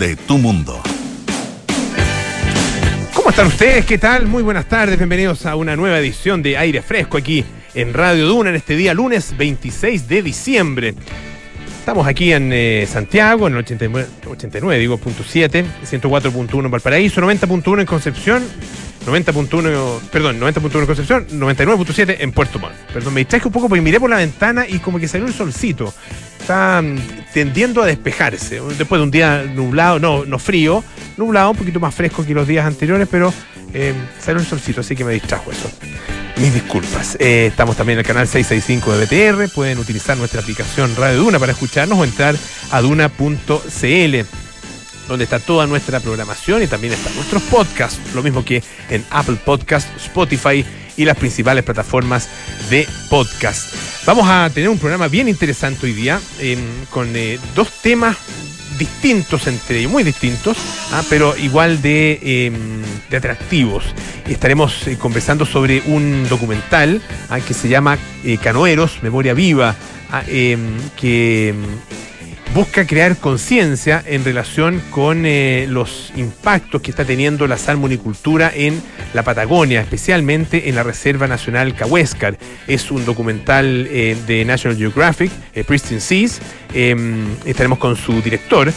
de tu mundo. ¿Cómo están ustedes? ¿Qué tal? Muy buenas tardes. Bienvenidos a una nueva edición de Aire Fresco aquí en Radio Duna en este día lunes 26 de diciembre. Estamos aquí en eh, Santiago, en el 89, 89 digo, punto 7, 104.1 en Valparaíso, 90.1 en Concepción, 90.1, perdón, 90.1 en Concepción, 99.7 en Puerto Montt. Perdón, me distraje un poco porque miré por la ventana y como que salió un solcito. Está mm, tendiendo a despejarse. Después de un día nublado, no, no frío, nublado, un poquito más fresco que los días anteriores, pero eh, salió un solcito, así que me distrajo eso. Mis disculpas. Eh, estamos también en el canal 665 de BTR. Pueden utilizar nuestra aplicación Radio Duna para escucharnos o entrar a duna.cl donde está toda nuestra programación y también están nuestros podcasts, lo mismo que en Apple Podcast, Spotify y las principales plataformas de podcast. Vamos a tener un programa bien interesante hoy día eh, con eh, dos temas distintos entre ellos, muy distintos, ah, pero igual de, eh, de atractivos. Estaremos eh, conversando sobre un documental ah, que se llama eh, Canoeros, Memoria Viva, ah, em, que em, busca crear conciencia en relación con eh, los impactos que está teniendo la salmonicultura en la Patagonia, especialmente en la Reserva Nacional Cahuéscar. Es un documental eh, de National Geographic, eh, Pristine Seas. Eh, estaremos con su director,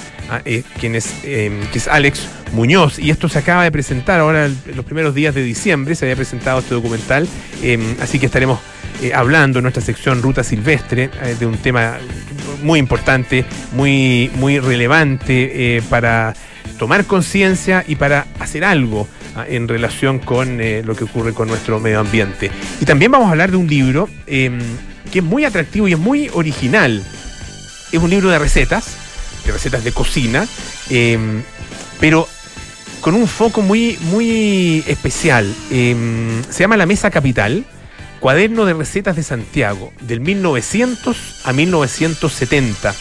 eh, quien es, eh, que es Alex Muñoz, y esto se acaba de presentar ahora en los primeros días de diciembre, se había presentado este documental, eh, así que estaremos eh, hablando en nuestra sección Ruta Silvestre eh, de un tema muy importante, muy, muy relevante eh, para tomar conciencia y para hacer algo ah, en relación con eh, lo que ocurre con nuestro medio ambiente. Y también vamos a hablar de un libro eh, que es muy atractivo y es muy original. Es un libro de recetas, de recetas de cocina, eh, pero con un foco muy, muy especial. Eh, se llama La Mesa Capital, cuaderno de recetas de Santiago, del 1900 a 1970,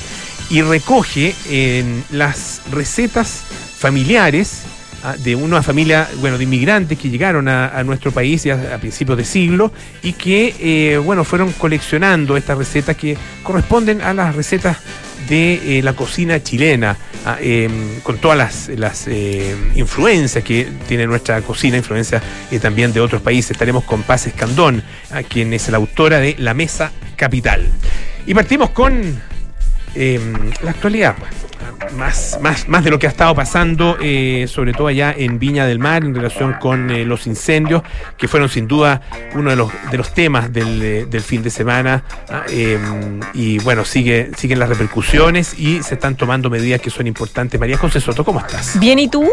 y recoge las recetas familiares de una familia, bueno, de inmigrantes que llegaron a, a nuestro país ya a principios de siglo y que, eh, bueno, fueron coleccionando estas recetas que corresponden a las recetas de eh, la cocina chilena, eh, con todas las, las eh, influencias que tiene nuestra cocina, influencias eh, también de otros países. Estaremos con Paz Escandón, a quien es la autora de La Mesa Capital. Y partimos con eh, la actualidad, pues. Más, más, más de lo que ha estado pasando, eh, sobre todo allá en Viña del Mar, en relación con eh, los incendios, que fueron sin duda uno de los, de los temas del, eh, del fin de semana. ah, eh, y bueno, sigue, siguen las repercusiones y se están tomando medidas que son importantes. María José Soto, ¿cómo estás? Bien, ¿y tú?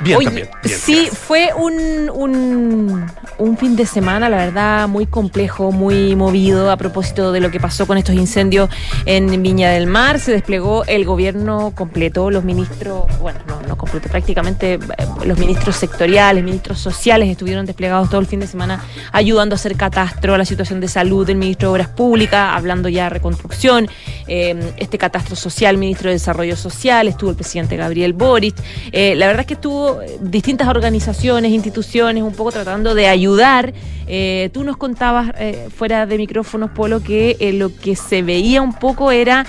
Bien Oye, también. bien, sí, gracias. fue un, un, un fin de semana, la verdad, muy complejo, muy movido a propósito de lo que pasó con estos incendios en Viña del Mar. Se desplegó el gobierno completo, los ministros, bueno, no, no completo, prácticamente eh, los ministros sectoriales, ministros sociales estuvieron desplegados todo el fin de semana ayudando a hacer catastro a la situación de salud del ministro de Obras Públicas, hablando ya de reconstrucción, eh, este catastro social, ministro de Desarrollo Social, estuvo el presidente Gabriel Boric. Eh, la verdad es que estuvo distintas organizaciones, instituciones, un poco tratando de ayudar. Eh, tú nos contabas eh, fuera de micrófonos, Polo, que eh, lo que se veía un poco era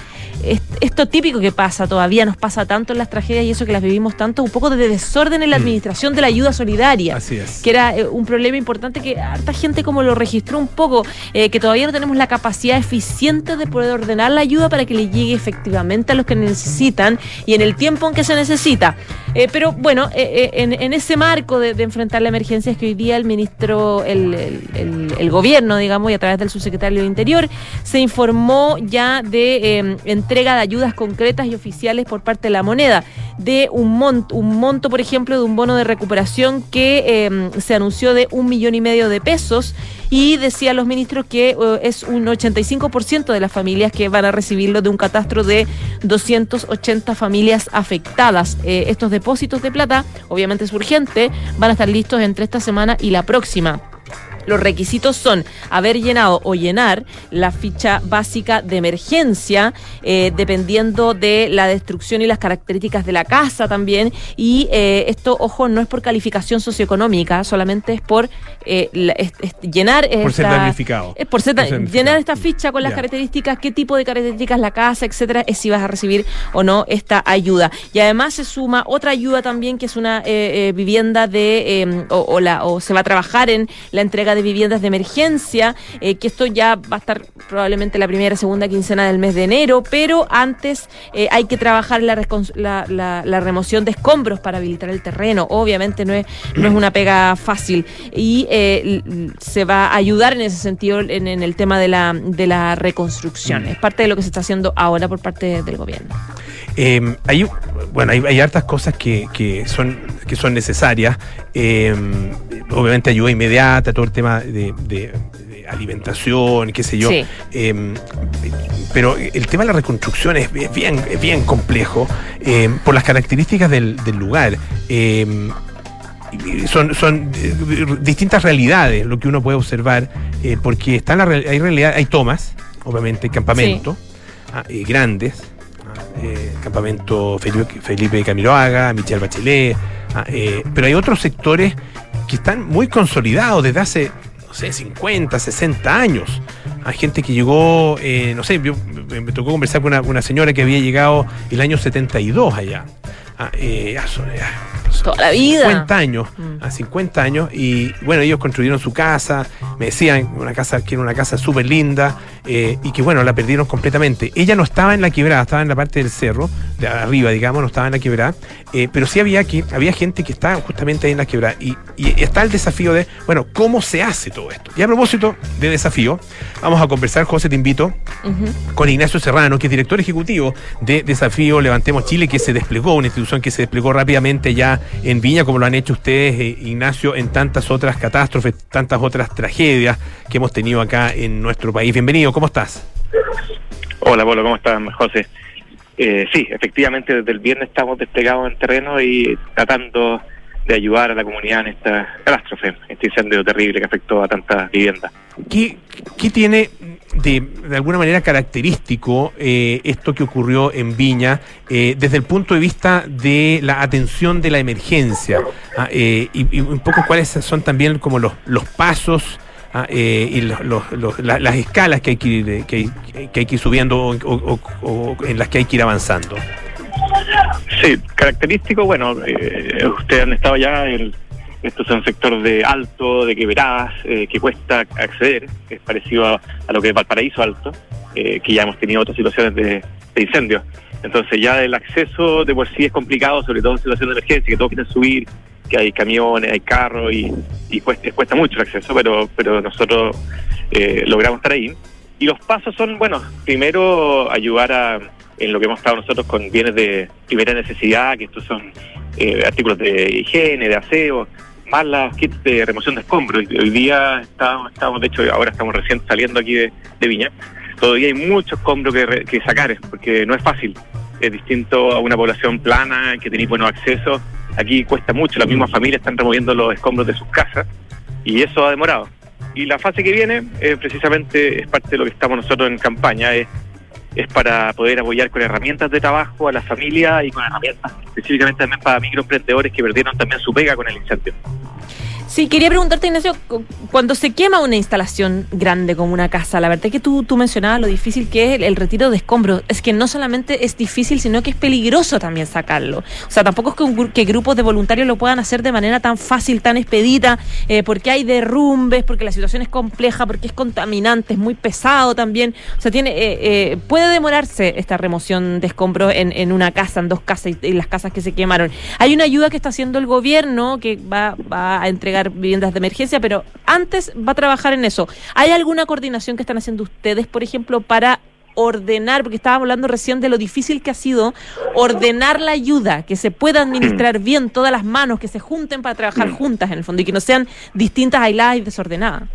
esto típico que pasa, todavía nos pasa tanto en las tragedias y eso que las vivimos tanto, un poco de desorden en la Mm. administración de la ayuda solidaria Así es. que era eh, un problema importante que harta gente como lo registró un poco, eh, que todavía no tenemos la capacidad eficiente de poder ordenar la ayuda para que le llegue efectivamente a los que necesitan y en el tiempo en que se necesita. Eh, pero bueno, en, en ese marco de, de enfrentar la emergencia es que hoy día el ministro, el, el- el- el gobierno, digamos, y a través del subsecretario de Interior, se informó ya de eh, entrega de ayudas concretas y oficiales por parte de la moneda, de un monto, un monto, por ejemplo, de un bono de recuperación que eh, se anunció de un millón y medio de pesos y decían los ministros que eh, es un 85% de las familias que van a recibirlo de un catastro de 280 familias afectadas. Eh, estos depósitos de plata, obviamente es urgente, van a estar listos entre esta semana y la próxima. Los requisitos son haber llenado o llenar la ficha básica de emergencia, eh, dependiendo de la destrucción y las características de la casa también. Y eh, esto, ojo, no es por calificación socioeconómica, solamente es por eh, la- es- es llenar Por ser esta- damnificado. es por ser Por ser llenar esta ficha con las características, qué tipo de características la casa, etcétera, es si vas a recibir o no esta ayuda. Y además se suma otra ayuda también que es una eh, vivienda de eh, o, o la o se va a trabajar en la entrega de viviendas de emergencia, eh, que esto ya va a estar probablemente la primera segunda quincena del mes de enero, pero antes eh, hay que trabajar la, la, la- la remoción de escombros para habilitar el terreno. Obviamente no es no es una pega fácil y eh, se va a ayudar en ese sentido en, en el tema de la de la reconstrucción. Es parte de lo que se está haciendo ahora por parte del gobierno. Eh, hay, bueno, hay, hay hartas cosas que, que son, que son necesarias. Eh, obviamente ayuda inmediata, todo el tema de, de- de alimentación, qué sé yo. Sí. Eh, pero el tema de la reconstrucción es es bien, es bien complejo por las características del, del lugar. Son, son eh, distintas realidades lo que uno puede observar, eh, porque está la, hay realidad, hay tomas, obviamente, campamentos ah, eh, grandes, eh, campamento Felipe, Felipe Camiloaga, Michelle Bachelet, ah, eh, pero hay otros sectores que están muy consolidados desde hace, no sé, 50, 60 años. Hay gente que llegó, eh, no sé, yo- me, tocó conversar con una, una señora que había llegado el año 72 allá. Ah, Toda la vida. 50 años, Mm. a 50 años, y bueno, ellos construyeron su casa, me decían una casa que era una casa súper linda, eh, y que bueno, la perdieron completamente. Ella no estaba en la quebrada, estaba en la parte del cerro, de arriba, digamos, no estaba en la quebrada, eh, pero sí había que, había gente que estaba justamente ahí en la quebrada, y, y está el desafío de, bueno, ¿cómo se hace todo esto? Y a propósito de desafío, vamos a conversar, José, te invito, con Ignacio Serrano, que es director ejecutivo de Desafío Levantemos Chile, que se desplegó, una institución que se desplegó rápidamente ya en Viña, como lo han hecho ustedes, eh, Ignacio, en tantas otras catástrofes, tantas otras tragedias que hemos tenido acá en nuestro país. Bienvenido, ¿cómo estás? Hola, Pablo, ¿cómo estás, José? Eh, sí, efectivamente, desde el viernes estamos desplegados en terreno y tratando de ayudar a la comunidad en esta catástrofe, este incendio terrible que afectó a tantas viviendas. ¿Qué, qué tiene de, de alguna manera característico eh, esto que ocurrió en Viña eh, desde el punto de vista de la atención de la emergencia? Ah, eh, y, y un poco cuáles son también como los, los pasos ah, eh, y los- los- los- la- las escalas que hay que ir, eh, que hay, que hay que ir subiendo o, en las que hay que ir avanzando. Sí, característico, bueno, eh, ustedes han estado ya, en, estos son sectores de alto, de quebradas, eh, que cuesta acceder, es parecido a, a lo que es Valparaíso Alto, eh, que ya hemos tenido otras situaciones de, de incendios. Entonces ya el acceso de por sí es complicado, sobre todo en situaciones de emergencia, que todos quieren subir, que hay camiones, hay carros y, y cuesta, cuesta mucho el acceso, pero, pero nosotros eh, logramos estar ahí. Y los pasos son, bueno, primero ayudar a, en lo que hemos estado nosotros con bienes de primera necesidad, que estos son eh, artículos de higiene, de aseo, más las kits de remoción de escombros. Hoy día estamos, estamos, de hecho, ahora estamos recién saliendo aquí de, Viña. Todavía hay mucho escombro que, que sacar, porque no es fácil. Es distinto a una población plana que tiene buenos accesos. Aquí cuesta mucho, las mismas familias están removiendo los escombros de sus casas y eso ha demorado. Y la fase que viene, eh, precisamente, es parte de lo que estamos nosotros en campaña, es, es para poder apoyar con herramientas de trabajo a las familias y con herramientas específicamente también para microemprendedores que perdieron también su pega con el incendio. Sí, quería preguntarte, Ignacio, cu- cuando se quema una instalación grande como una casa, la verdad que tú, tú mencionabas lo difícil que es el, retiro de escombros. Es que no solamente es difícil, sino que es peligroso también sacarlo. O sea, tampoco es que, grupos de voluntarios lo puedan hacer de manera tan fácil, tan expedita, eh, porque hay derrumbes, porque la situación es compleja, porque es contaminante, es muy pesado también. O sea, tiene eh, eh, puede demorarse esta remoción de escombros en, en una casa, en dos casas y las casas que se quemaron. Hay una ayuda que está haciendo el gobierno que va, va a entregar viviendas de emergencia, pero antes va a trabajar en eso. ¿Hay alguna coordinación que están haciendo ustedes, por ejemplo, para ordenar, porque estábamos hablando recién de lo difícil que ha sido ordenar la ayuda, que se pueda administrar bien todas las manos, que se junten para trabajar Mm. juntas en el fondo y que no sean distintas, aisladas y desordenadas?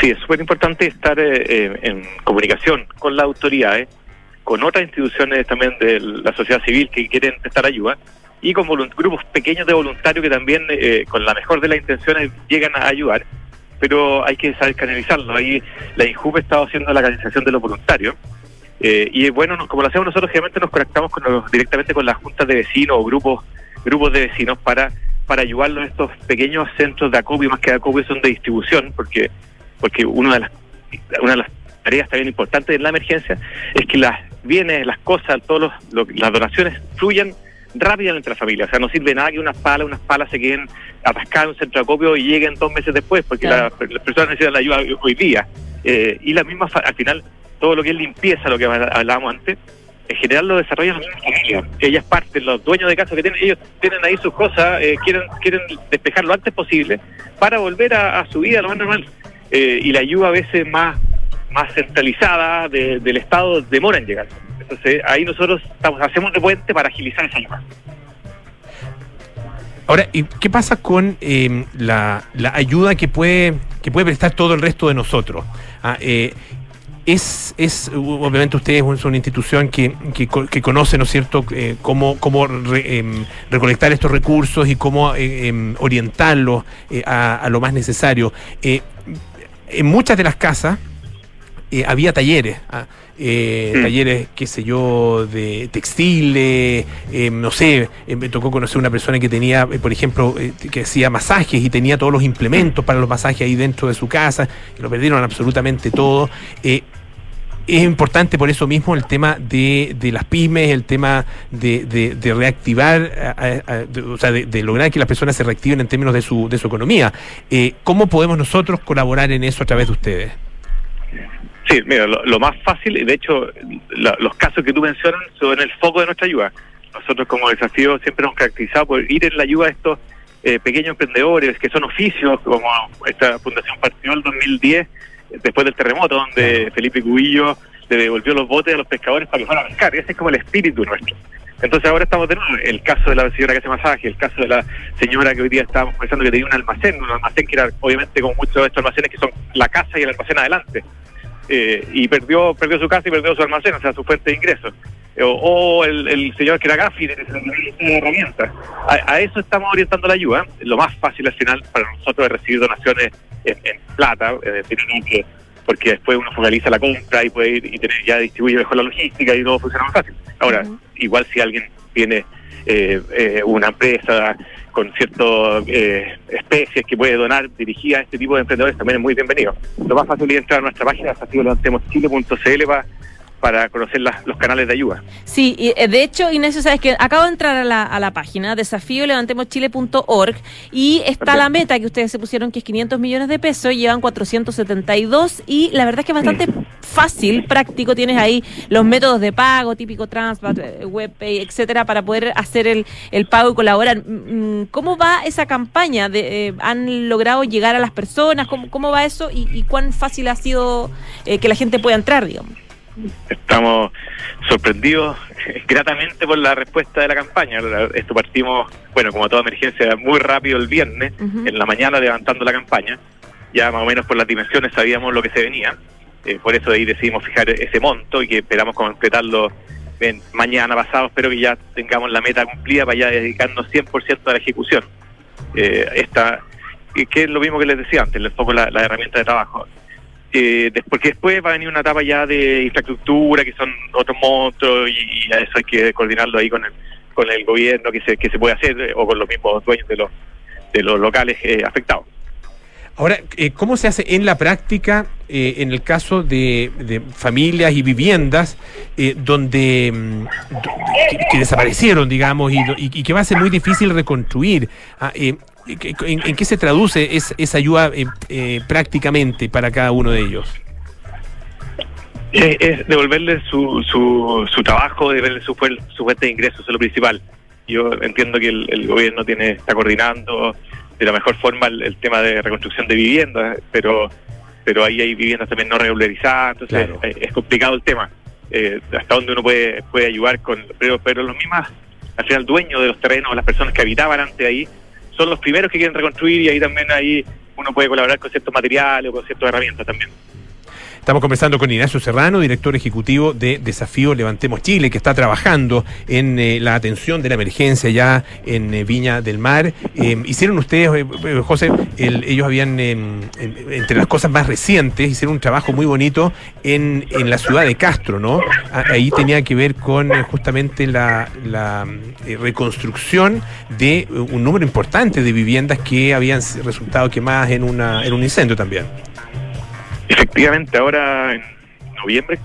Sí, es súper importante estar eh, eh, en comunicación con las autoridades, con otras instituciones también de la sociedad civil que quieren prestar ayuda y con grupos pequeños de voluntarios que también, eh, con la mejor de las intenciones, llegan a ayudar. pero hay que saber canalizarlo. Ahí la INJUP estado haciendo la canalización de los voluntarios. Eh, y bueno, como lo hacemos nosotros, generalmente nos conectamos con directamente con las juntas de vecinos o grupos grupos de vecinos para para ayudarlos a estos pequeños centros de acopio, más que de acopio son de distribución, porque porque una de las una de las tareas también importantes en la emergencia es que las bienes, las cosas, todos las donaciones fluyan rápidamente la familia. O sea, no sirve nada que unas palas, unas palas se queden atascadas en un centro de acopio y lleguen dos meses después, porque las personas necesitan la ayuda hoy día. Eh, y la misma, al final, todo lo que es limpieza, lo que hablábamos antes, en general lo desarrollan las mismas familias. Ellas parten, los dueños de casa que tienen, ellos tienen ahí sus cosas, eh, quieren quieren despejar lo antes posible para volver a, su vida lo más normal. Eh, y la ayuda a veces más más centralizada del Estado demora en llegar. Entonces ahí nosotros hacemos de puente para agilizar esa ayuda. Ahora, ¿y qué pasa con em, la, la, ayuda que puede, que puede prestar todo el resto de nosotros? Ah, eh, es, es, obviamente ustedes son una institución que, que, conoce, ¿no es cierto?, eh, cómo, cómo em, recolectar estos recursos y cómo eh, em, orientarlos a, lo más necesario. en muchas de las casas, eh, había talleres, ah, eh, mm. talleres, qué sé yo, de textiles, eh, no sé, me tocó conocer una persona que tenía, por ejemplo, que hacía masajes y tenía todos los implementos para los masajes ahí dentro de su casa, que lo perdieron absolutamente todo. es importante por eso mismo el tema de, de las pymes, el tema de, de, reactivar, o sea, de, lograr que las personas se reactiven en términos de su, de su economía. ¿Cómo podemos nosotros colaborar en eso a través de ustedes? Sí, mira, lo, más fácil, y de hecho los casos que tú mencionas son el foco de nuestra ayuda. Nosotros como desafío siempre nos hemos caracterizado por ir en la ayuda de estos eh, pequeños emprendedores que son oficios, como esta fundación partió el 2010, después del terremoto, donde Felipe Cubillo le devolvió los botes a los pescadores para que fueran a pescar. Ese es como el espíritu nuestro. Entonces ahora estamos de nuevo, el caso de la señora que hace masaje, el caso de la señora que hoy día estábamos pensando que tenía un almacén, un almacén que era obviamente como muchos de estos almacenes que son la casa y el almacén adelante. Eh, y perdió perdió su casa y perdió su almacén, o sea, su fuente de ingresos. Eh, o, el, señor que era Gafi de herramientas. A, a, eso estamos orientando la ayuda. Lo más fácil al final para nosotros es recibir donaciones en, plata, es decir, que, porque después uno focaliza la compra y puede ir y tener ya distribuye mejor la logística y todo funciona más fácil. Ahora, igual si alguien tiene eh, una empresa con ciertas eh, especies que puede donar dirigida a este tipo de emprendedores también es muy bienvenido. Lo más fácil es entrar a nuestra página, desafíolevantemoschile.cl para para conocer los canales de ayuda. Sí, y eh, de hecho, Ignacio, sabes que acabo de entrar a la, a la página desafíolevantemoschile.org y está la meta que ustedes se pusieron que es 500 millones de pesos, llevan 472 y la verdad es que es bastante fácil, práctico, tienes ahí los métodos de pago, típico Transbat, eh, WebPay, etcétera, para poder hacer el, el pago y colaborar. Mm, mm, ¿Cómo va esa campaña? De, eh, ¿Han logrado llegar a las personas? ¿Cómo, cómo va eso? ¿Y, cuán fácil ha sido que la gente pueda entrar, digamos? Estamos sorprendidos gratamente por la respuesta de la campaña. Esto partimos, bueno, como toda emergencia, muy rápido el viernes, en la mañana levantando la campaña. Ya más o menos por las dimensiones sabíamos lo que se venía. Eh, por eso de ahí decidimos fijar ese monto y que esperamos completarlo en mañana pasado. Espero que ya tengamos la meta cumplida para ya dedicarnos 100% a la ejecución. Eh, esta, que es lo mismo que les decía antes, les pongo la herramienta de trabajo eh, porque después va a venir una etapa ya de infraestructura, que son otros montos, y, a eso hay que coordinarlo ahí con el, con el gobierno, que se, que se puede hacer, eh, o con los mismos dueños de los, de los locales eh, afectados. Ahora, eh, ¿cómo se hace en la práctica en el caso de, familias y viviendas donde mm, que, desaparecieron, digamos, y, y, que va a ser muy difícil reconstruir? Ah, ¿En, qué se traduce esa ayuda eh, eh, prácticamente para cada uno de ellos? es devolverle su, su, su trabajo, devolverle su, su fuente de ingresos, eso es lo principal. Yo entiendo que el, gobierno tiene está coordinando de la mejor forma el, tema de reconstrucción de viviendas, pero pero ahí hay viviendas también no regularizadas, entonces es, complicado el tema. Eh, hasta dónde uno puede puede ayudar con pero pero los mismos al final dueños de los terrenos las personas que habitaban antes ahí son los primeros que quieren reconstruir y ahí también ahí uno puede colaborar con ciertos materiales o con ciertas herramientas también. Estamos conversando con Ignacio Serrano, director ejecutivo de Desafío Levantemos Chile, que está trabajando en eh, la atención de la emergencia ya en eh, Viña del Mar. Eh, hicieron ustedes, José, ellos habían, entre las cosas más recientes, hicieron un trabajo muy bonito en, la ciudad de Castro, ¿no? Ahí tenía que ver con justamente la, reconstrucción de un número importante de viviendas que habían resultado quemadas en, una, en un incendio también. Efectivamente, ahora en noviembre,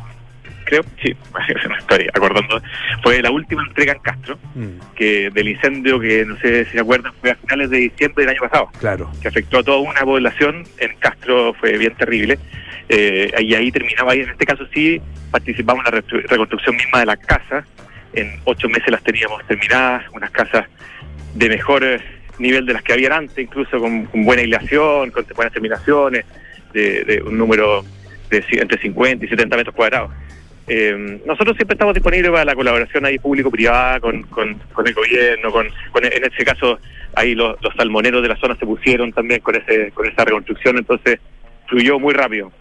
creo, sí, no estoy acordando, fue la última entrega en Castro, mm. que del incendio que no sé si se acuerdan, fue a finales de diciembre del año pasado. Claro. Que afectó a toda una población. En Castro fue bien terrible. Eh, y ahí terminaba, ahí en este caso sí participamos en la reconstrucción misma de las casas. En ocho meses las teníamos terminadas, unas casas de mejor eh, nivel de las que habían antes, incluso con, con buena aislación, con buenas terminaciones de, un número de entre 50 y 70 metros cuadrados. Eh, nosotros siempre estamos disponibles para la colaboración ahí público-privada con, con, el gobierno, con, en este caso ahí los, los salmoneros de la zona se pusieron también con ese con esa reconstrucción, entonces fluyó muy rápido.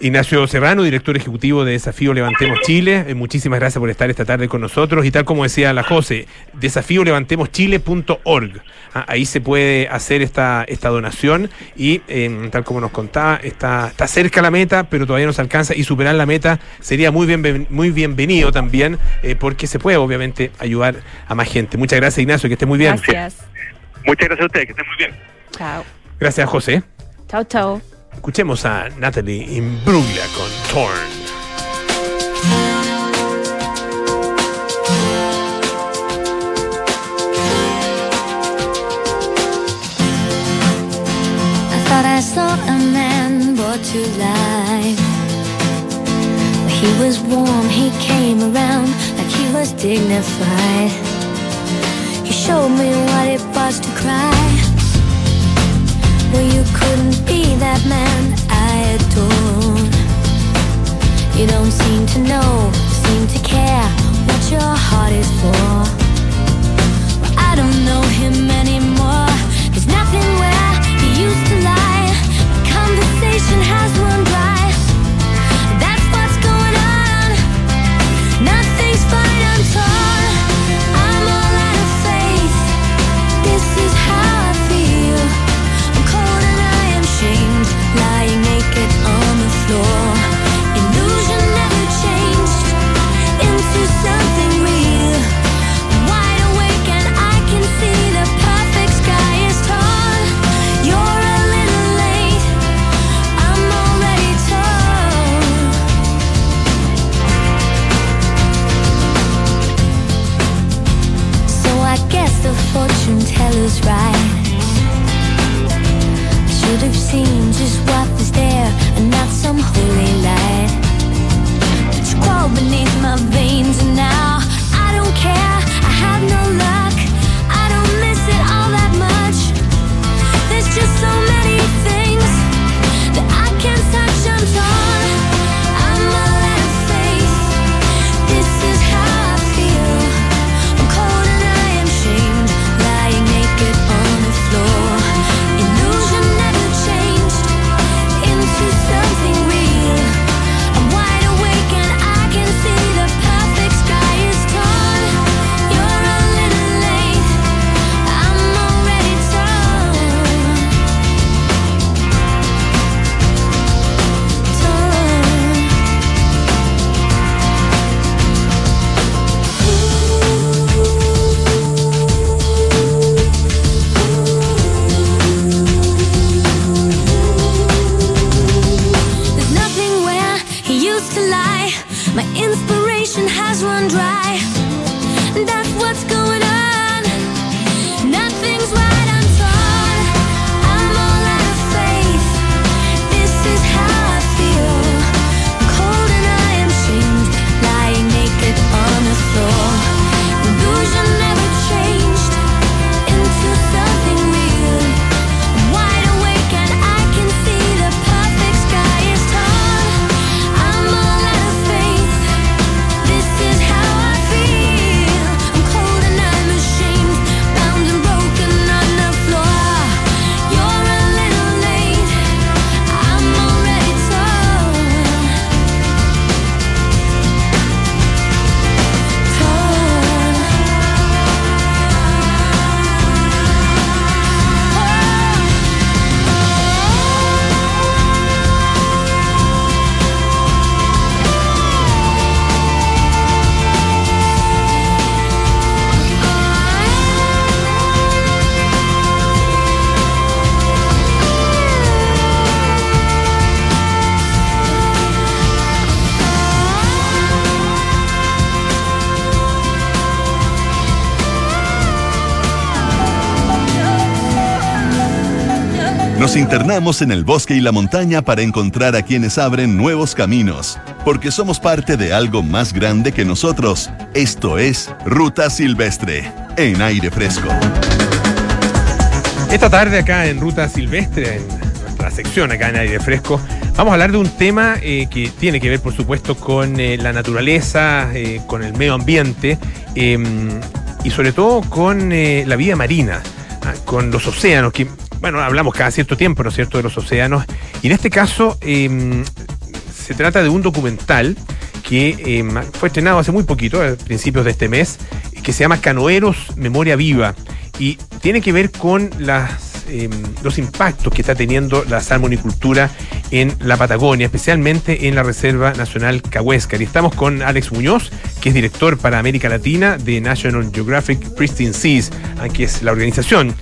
Ignacio Serrano, director ejecutivo de Desafío Levantemos Chile, eh, muchísimas gracias por estar esta tarde con nosotros y tal como decía la José, desafíolevantemoschile.org. Ah, ahí se puede hacer esta, esta donación y em, tal como nos contaba, está, está cerca la meta, pero todavía no se alcanza y superar la meta sería muy, bien, muy bienvenido también eh, porque se puede obviamente ayudar a más gente. Muchas gracias Ignacio, que esté muy bien. Gracias. Muchas gracias a ustedes, que estén muy bien. Chao. Gracias José. Chao, chao. Escuchemos a Natalie Imbruglia con Torn. Life. He was warm, he came around like he was dignified. He showed me what it was to cry. Well, you couldn't be that man I adore. You don't seem to know, seem to care what your heart is for. Well, I don't know him anymore. There's nothing where he used to lie. The conversation has run seen just what is there and not some holy light. But you crawl beneath my veins and now Internamos en el bosque y la montaña para encontrar a quienes abren nuevos caminos, porque somos parte de algo más grande que nosotros. Esto es Ruta Silvestre, en aire fresco. Esta tarde acá en Ruta Silvestre, en nuestra sección acá en aire fresco, vamos a hablar de un tema eh, que tiene que ver, por supuesto, con eh, la naturaleza, eh, con el medio ambiente em, y sobre todo con la vida marina, ah, con los océanos, que bueno, hablamos cada cierto tiempo, ¿no es cierto?, de los océanos. Y en este caso em, se trata de un documental que em, fue estrenado hace muy poquito, a principios de este mes, que se llama Canoeros Memoria Viva. Y tiene que ver con las eh, los impactos que está teniendo la salmonicultura en la Patagonia, especialmente en la Reserva Nacional Cahuéscar. Y estamos con Alex Muñoz, que es director para América Latina de National Geographic Pristine Seas, que es la organización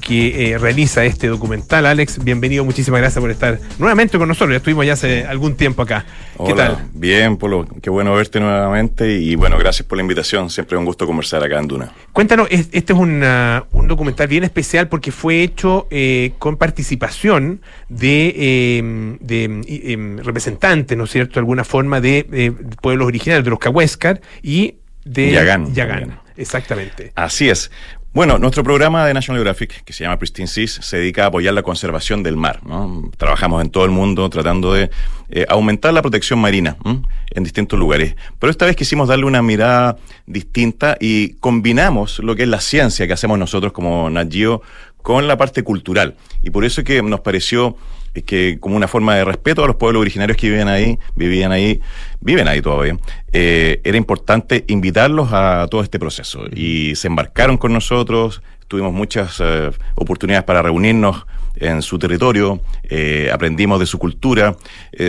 que eh, realiza este documental. Alex, bienvenido, muchísimas gracias por estar nuevamente con nosotros. Ya estuvimos ya hace algún tiempo acá. ¿Qué tal? Bien, Polo, qué bueno verte nuevamente y bueno, gracias por la invitación. Siempre es un gusto conversar acá en Duna. Cuéntanos, este es un documental bien especial porque fue hecho eh, con participación de, eh, em, representantes, ¿no es cierto?, de alguna forma de eh, pueblos originarios, de los Cahuéscar y de Yagán. Yagán. Exactamente. Así es. Bueno, nuestro programa de National Geographic, que se llama Pristine Seas, se dedica a apoyar la conservación del mar. Trabajamos en todo el mundo tratando de aumentar la protección marina en distintos lugares. Pero esta vez quisimos darle una mirada distinta y combinamos lo que es la ciencia que hacemos nosotros como Nat con la parte cultural. Y por eso es que nos pareció que como una forma de respeto a los pueblos originarios que vivían ahí, vivían ahí, viven ahí todavía, eh, era importante invitarlos a todo este proceso. Y se embarcaron con nosotros, tuvimos muchas eh, oportunidades para reunirnos en su territorio, eh, aprendimos de su cultura.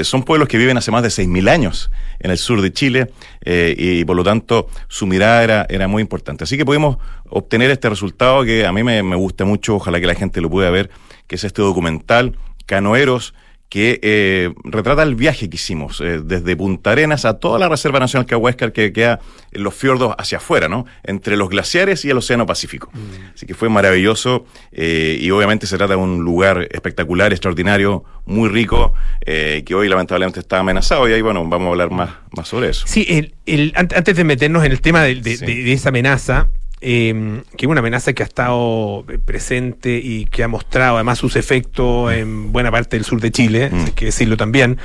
son pueblos que viven hace más de 6.000 años en el sur de Chile y por lo tanto su mirada era, era muy importante. Así que pudimos obtener este resultado que a mí me, gusta mucho, ojalá que la gente lo pueda ver, que es este documental, Canoeros, que eh, retrata el viaje que hicimos eh, desde Punta Arenas a toda la Reserva Nacional Cahuéscar que queda en los fiordos hacia afuera, ¿no? Entre los glaciares y el Océano Pacífico. Mm. Así que fue maravilloso eh, y obviamente se trata de un lugar espectacular, extraordinario, muy rico, que hoy lamentablemente está amenazado y ahí, bueno, vamos a hablar más, más sobre eso. Sí, el, antes de meternos en el tema de esa amenaza, eh, que es una amenaza que ha estado presente y que ha mostrado además sus efectos en buena parte del sur de Chile, mm. hay que decirlo también.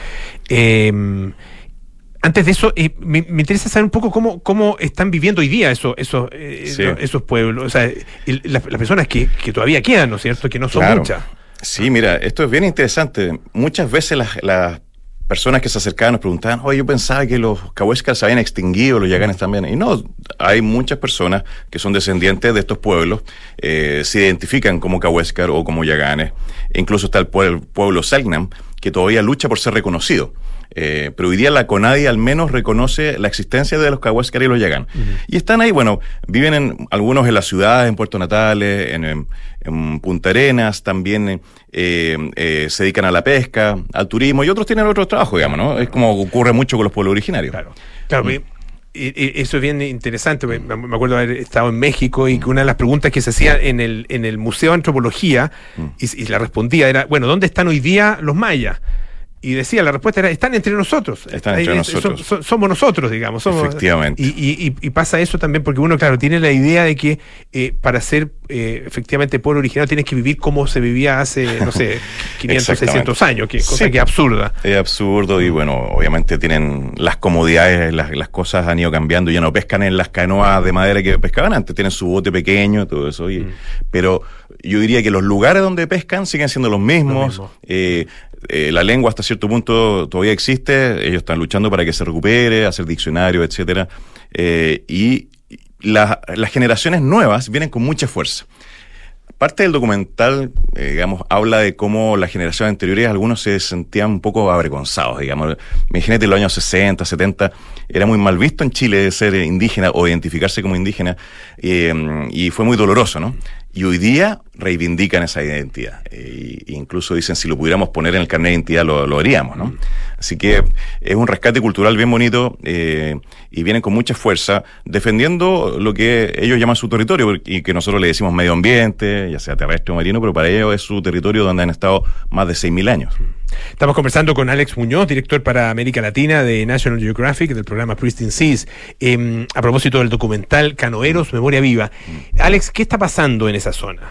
Em, antes de eso, eh, me, interesa saber un poco cómo, cómo están viviendo hoy día esos, esos, eh, esos pueblos, o sea, las, personas que, todavía quedan, ¿no es cierto? Que no son muchas. Sí, mira, esto es bien interesante. Muchas veces las, las personas que se acercaban nos preguntaban, oye, yo pensaba que los cahuéscaras se habían extinguido, los yaganes también. Y no, hay muchas personas que son descendientes de estos pueblos, eh, se identifican como cahuéscar o como yaganes. E incluso está el pueblo, pueblo Selknam, que todavía lucha por ser reconocido. Eh, pero hoy día la CONADI al menos reconoce la existencia de los Cahuéscar y los Yagán. Y están ahí, bueno, viven en, algunos en las ciudades, en Puerto Natales, en, Punta Arenas, también eh, eh, se dedican a la pesca, al turismo y otros tienen otros trabajos, digamos, ¿no? Es como ocurre mucho con los pueblos originarios. Claro, claro. Mm. eso es bien interesante. Me acuerdo haber estado en México y que una de las preguntas que se hacía en el, en el Museo de Antropología, mm. y, y, la respondía era, bueno, ¿dónde están hoy día los mayas? Y decía, la respuesta era, están entre nosotros. Están entre nosotros. somos nosotros, digamos. Somos, Efectivamente. Y, pasa eso también porque uno, claro, tiene la idea de que eh, para ser eh, efectivamente pueblo original tienes que vivir como se vivía hace, no sé, 500, 600 años, que cosa que es absurda. Es absurdo y bueno, obviamente tienen las comodidades, las, las cosas han ido cambiando, ya no pescan en las canoas de madera que pescaban antes, tienen su bote pequeño, todo eso. Y, mm. Pero yo diría que los lugares donde pescan siguen siendo los mismos. Eh, eh, la lengua hasta cierto punto todavía existe, ellos están luchando para que se recupere, hacer diccionario, etcétera, eh, y las generaciones nuevas vienen con mucha fuerza. Parte del documental, eh, digamos, habla de cómo las generaciones anteriores, algunos se sentían un poco avergonzados, digamos. Imagínate, en los años 60, 70, era muy mal visto en Chile ser indígena o identificarse como indígena, y fue muy doloroso, ¿no? Y hoy día reivindican esa identidad. E incluso dicen, si lo pudiéramos poner en el carnet de identidad, lo, lo haríamos, ¿no? Así que es un rescate cultural bien bonito eh, y vienen con mucha fuerza defendiendo lo que ellos llaman su territorio y que nosotros le decimos medio ambiente, ya sea terrestre o marino, pero para ellos es su territorio donde han estado más de 6.000 años. Estamos conversando con Alex Muñoz, director para América Latina de National Geographic, del programa Pristine Seas, eh, a propósito del documental Canoeros, Memoria Viva. Alex, ¿qué está pasando en esa zona?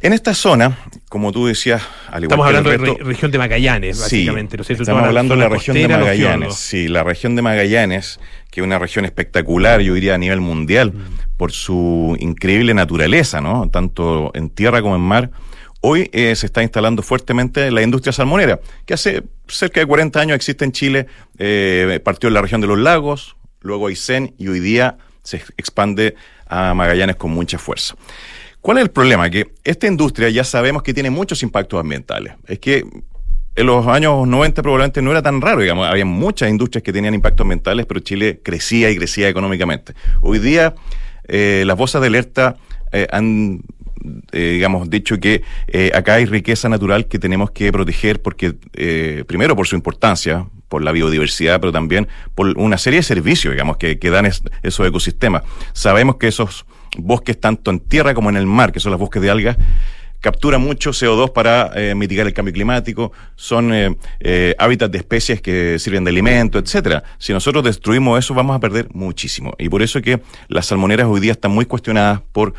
En esta zona, como tú decías, al igual Estamos hablando de la región de Magallanes, básicamente, ¿no Estamos hablando de la región de Magallanes. Sí, la región de Magallanes, que es una región espectacular, yo diría a nivel mundial, mm. por su increíble naturaleza, ¿no? Tanto en tierra como en mar. Hoy eh, se está instalando fuertemente la industria salmonera, que hace cerca de 40 años existe en Chile, eh, partió en la región de los lagos, luego Aysén y hoy día se expande a Magallanes con mucha fuerza. ¿Cuál es el problema? Que esta industria ya sabemos que tiene muchos impactos ambientales. Es que en los años 90 probablemente no era tan raro, digamos, había muchas industrias que tenían impactos ambientales, pero Chile crecía y crecía económicamente. Hoy día eh, las voces de alerta eh, han eh, digamos, dicho que acá hay riqueza natural que tenemos que proteger porque, primero, por su importancia, por la biodiversidad, pero también por una serie de servicios, digamos, que, que dan esos ecosistemas. Sabemos que esos bosques tanto en tierra como en el mar, que son los bosques de algas, capturan mucho CO2 para eh, mitigar el cambio climático, son eh, eh, hábitats de especies que sirven de alimento, etcétera. Si nosotros destruimos eso, vamos a perder muchísimo. Y por eso es que las salmoneras hoy día están muy cuestionadas por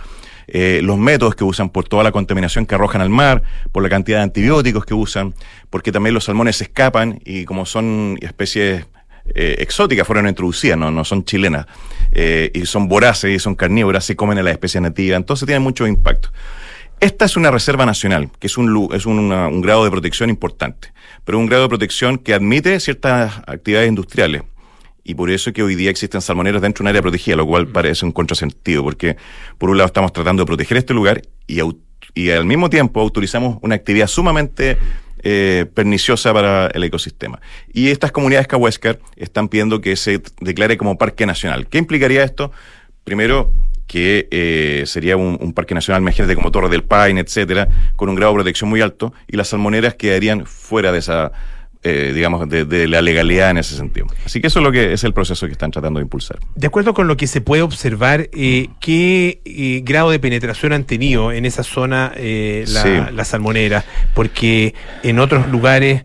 los métodos que usan, por toda la contaminación que arrojan al mar, por la cantidad de antibióticos que usan, porque también los salmones escapan y como son especies eh, exóticas fueron introducidas, no, no son chilenas, eh, y son voraces y son carnívoras, se comen a las especies nativas, entonces tienen mucho impacto. Esta es una reserva nacional, que es un, es un grado de protección importante, pero un grado de protección que admite ciertas actividades industriales. Y por eso es que hoy día existen salmoneros dentro de un área protegida, lo cual parece un contrasentido, porque por un lado estamos tratando de proteger este lugar y, y al mismo tiempo autorizamos una actividad sumamente eh, perniciosa para el ecosistema. Y estas comunidades Cahuéscar están pidiendo que se declare como parque nacional. ¿Qué implicaría esto? Primero, que eh, sería un, parque nacional, imagínate, como Torre del Paine, etcétera, con un grado de protección muy alto, y las salmoneras quedarían fuera de esa eh, digamos, de, la legalidad en ese sentido. Así que eso es lo que es el proceso que están tratando de impulsar. De acuerdo con lo que se puede observar, eh, ¿qué eh, grado de penetración han tenido en esa zona la, la salmonera? Porque en otros lugares